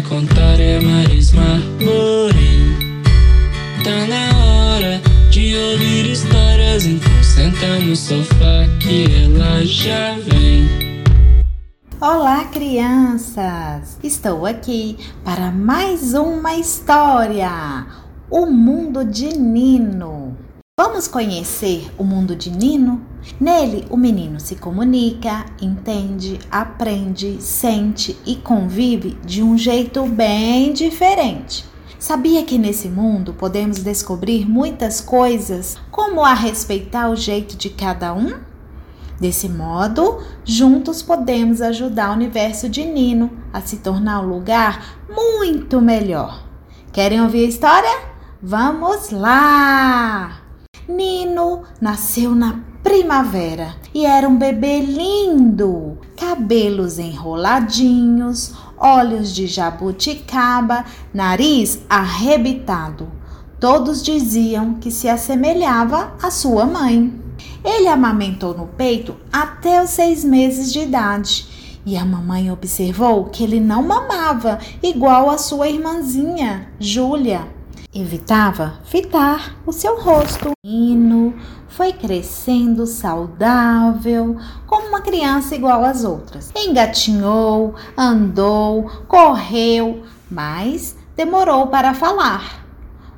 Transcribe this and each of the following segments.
contar é Marisma Morim. Tá na hora de ouvir histórias, então senta no sofá que ela já vem. Olá, crianças! Estou aqui para mais uma história: O Mundo de Nino. Vamos conhecer o mundo de Nino? Nele, o menino se comunica, entende, aprende, sente e convive de um jeito bem diferente. Sabia que nesse mundo podemos descobrir muitas coisas, como a respeitar o jeito de cada um? Desse modo, juntos podemos ajudar o universo de Nino a se tornar um lugar muito melhor. Querem ouvir a história? Vamos lá! Nino nasceu na primavera e era um bebê lindo, cabelos enroladinhos, olhos de jabuticaba, nariz arrebitado. Todos diziam que se assemelhava à sua mãe. Ele amamentou no peito até os seis meses de idade. E a mamãe observou que ele não mamava igual a sua irmãzinha, Júlia. Evitava fitar o seu rosto. Hino foi crescendo saudável, como uma criança igual às outras. Engatinhou, andou, correu, mas demorou para falar.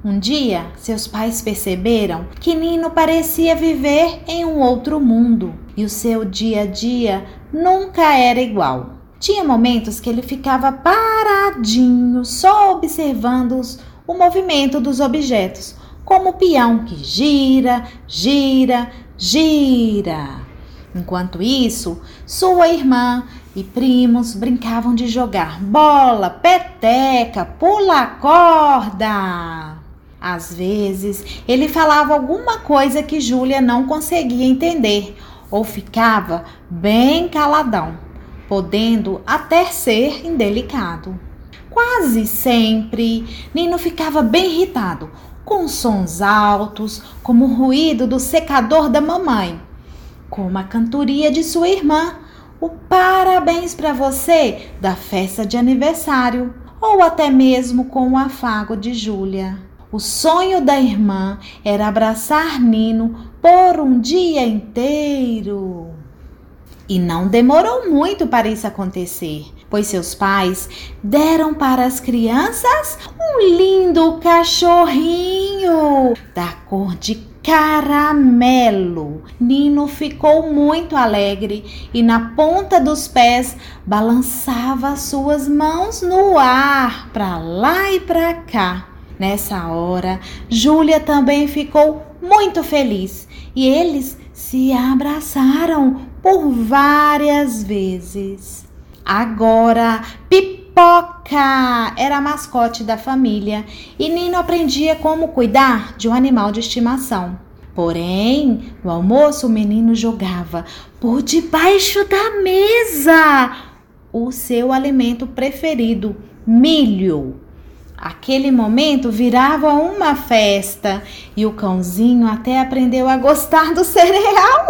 Um dia, seus pais perceberam que Nino parecia viver em um outro mundo e o seu dia a dia nunca era igual. Tinha momentos que ele ficava paradinho, só observando os o movimento dos objetos, como o peão que gira, gira, gira. Enquanto isso, sua irmã e primos brincavam de jogar bola, peteca, pula corda. Às vezes, ele falava alguma coisa que Júlia não conseguia entender ou ficava bem caladão, podendo até ser indelicado. Quase sempre, Nino ficava bem irritado, com sons altos, como o ruído do secador da mamãe, como a cantoria de sua irmã, o parabéns para você da festa de aniversário, ou até mesmo com o afago de Júlia. O sonho da irmã era abraçar Nino por um dia inteiro. E não demorou muito para isso acontecer, pois seus pais deram para as crianças um lindo cachorrinho da cor de caramelo. Nino ficou muito alegre e na ponta dos pés balançava suas mãos no ar, para lá e para cá. Nessa hora, Júlia também ficou muito feliz e eles se abraçaram por várias vezes. Agora, Pipoca era a mascote da família e Nino aprendia como cuidar de um animal de estimação. Porém, no almoço, o menino jogava por debaixo da mesa o seu alimento preferido, milho. Aquele momento virava uma festa e o cãozinho até aprendeu a gostar do cereal.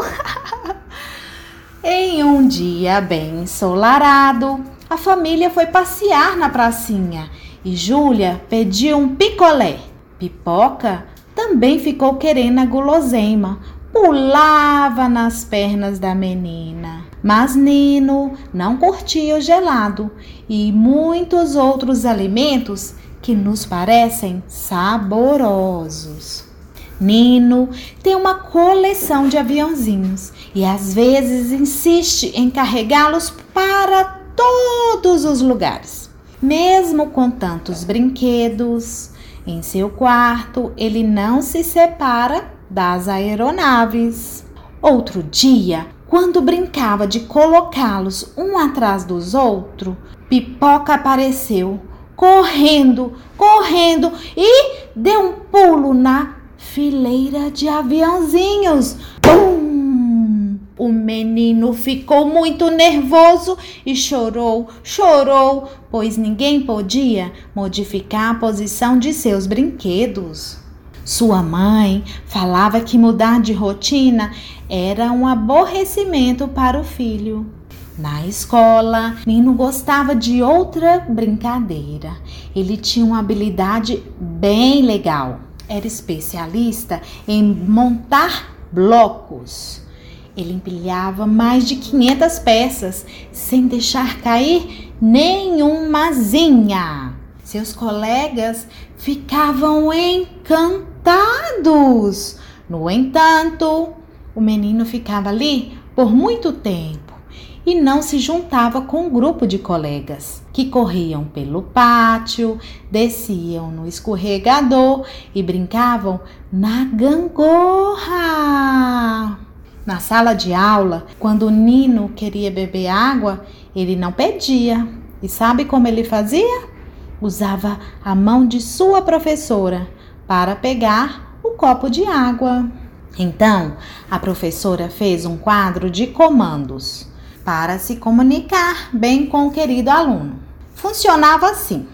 em um dia bem ensolarado, a família foi passear na pracinha e Júlia pediu um picolé. Pipoca também ficou querendo a guloseima, pulava nas pernas da menina. Mas Nino não curtia o gelado e muitos outros alimentos que nos parecem saborosos. Nino tem uma coleção de aviãozinhos e às vezes insiste em carregá-los para todos os lugares. Mesmo com tantos brinquedos, em seu quarto ele não se separa das aeronaves. Outro dia, quando brincava de colocá-los um atrás dos outros, Pipoca apareceu correndo, correndo e deu um pulo na fileira de aviãozinhos. O menino ficou muito nervoso e chorou, chorou, pois ninguém podia modificar a posição de seus brinquedos. Sua mãe falava que mudar de rotina era um aborrecimento para o filho. Na escola, Nino gostava de outra brincadeira. Ele tinha uma habilidade bem legal. Era especialista em montar blocos. Ele empilhava mais de 500 peças sem deixar cair nenhumazinha. Seus colegas ficavam encantados. No entanto, o menino ficava ali por muito tempo e não se juntava com um grupo de colegas que corriam pelo pátio, desciam no escorregador e brincavam na gangorra. Na sala de aula, quando o Nino queria beber água, ele não pedia. E sabe como ele fazia? Usava a mão de sua professora para pegar o copo de água. Então, a professora fez um quadro de comandos para se comunicar bem com o querido aluno. Funcionava assim: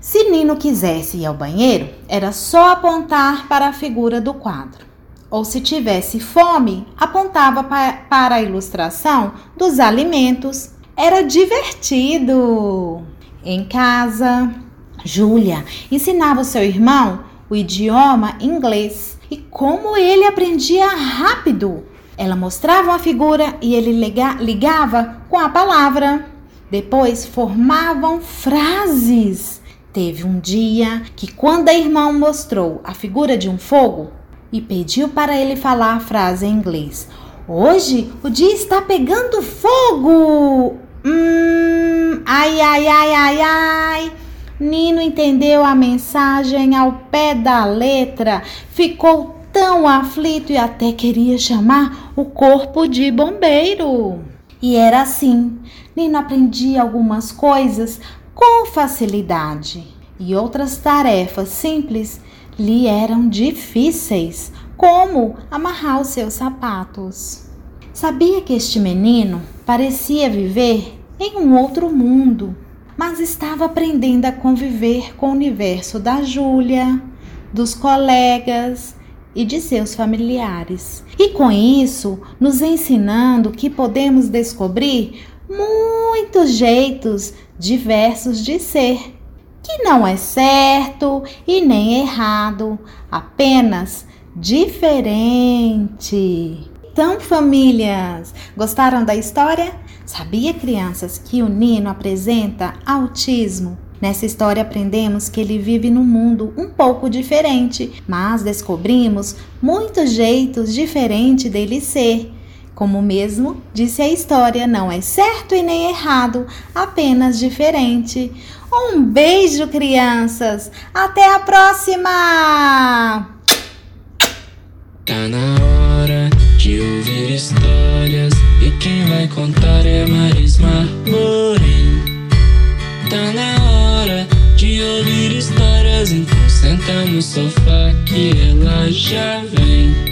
se Nino quisesse ir ao banheiro, era só apontar para a figura do quadro ou se tivesse fome, apontava para a ilustração dos alimentos. Era divertido. Em casa, Júlia ensinava seu irmão o idioma inglês e como ele aprendia rápido. Ela mostrava uma figura e ele ligava com a palavra. Depois formavam frases. Teve um dia que, quando a irmã mostrou a figura de um fogo, e pediu para ele falar a frase em inglês. Hoje o dia está pegando fogo! Hum, ai, ai, ai, ai, ai. Nino entendeu a mensagem ao pé da letra, ficou tão aflito e até queria chamar o corpo de bombeiro. E era assim: Nino aprendia algumas coisas com facilidade e outras tarefas simples lhe eram difíceis, como amarrar os seus sapatos. Sabia que este menino parecia viver em um outro mundo, mas estava aprendendo a conviver com o universo da Júlia, dos colegas e de seus familiares. E com isso, nos ensinando que podemos descobrir muitos jeitos diversos de ser que não é certo e nem errado, apenas diferente. Então, famílias, gostaram da história? Sabia, crianças, que o Nino apresenta autismo? Nessa história aprendemos que ele vive num mundo um pouco diferente, mas descobrimos muitos jeitos diferentes dele ser. Como mesmo disse a história, não é certo e nem errado, apenas diferente. Um beijo, crianças! Até a próxima! Tá na hora de ouvir histórias e quem vai contar é Marisma Morim. Tá na hora senta no sofá que ela já vem.